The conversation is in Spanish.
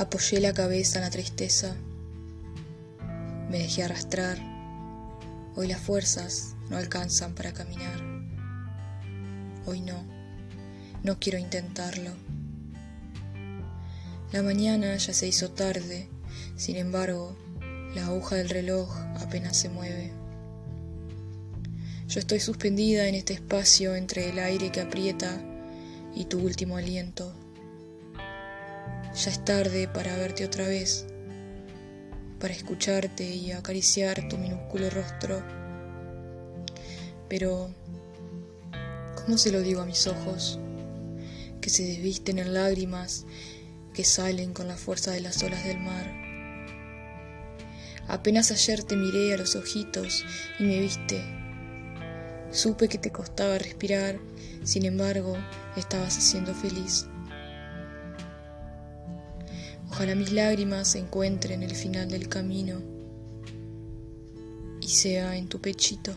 Apoyé la cabeza en la tristeza. Me dejé arrastrar. Hoy las fuerzas no alcanzan para caminar. Hoy no. No quiero intentarlo. La mañana ya se hizo tarde, sin embargo, la aguja del reloj apenas se mueve. Yo estoy suspendida en este espacio entre el aire que aprieta y tu último aliento. Ya es tarde para verte otra vez, para escucharte y acariciar tu minúsculo rostro. Pero, ¿cómo se lo digo a mis ojos? Que se desvisten en lágrimas que salen con la fuerza de las olas del mar. Apenas ayer te miré a los ojitos y me viste. Supe que te costaba respirar, sin embargo, estabas haciendo feliz. Ojalá mis lágrimas se encuentren el final del camino y sea en tu pechito.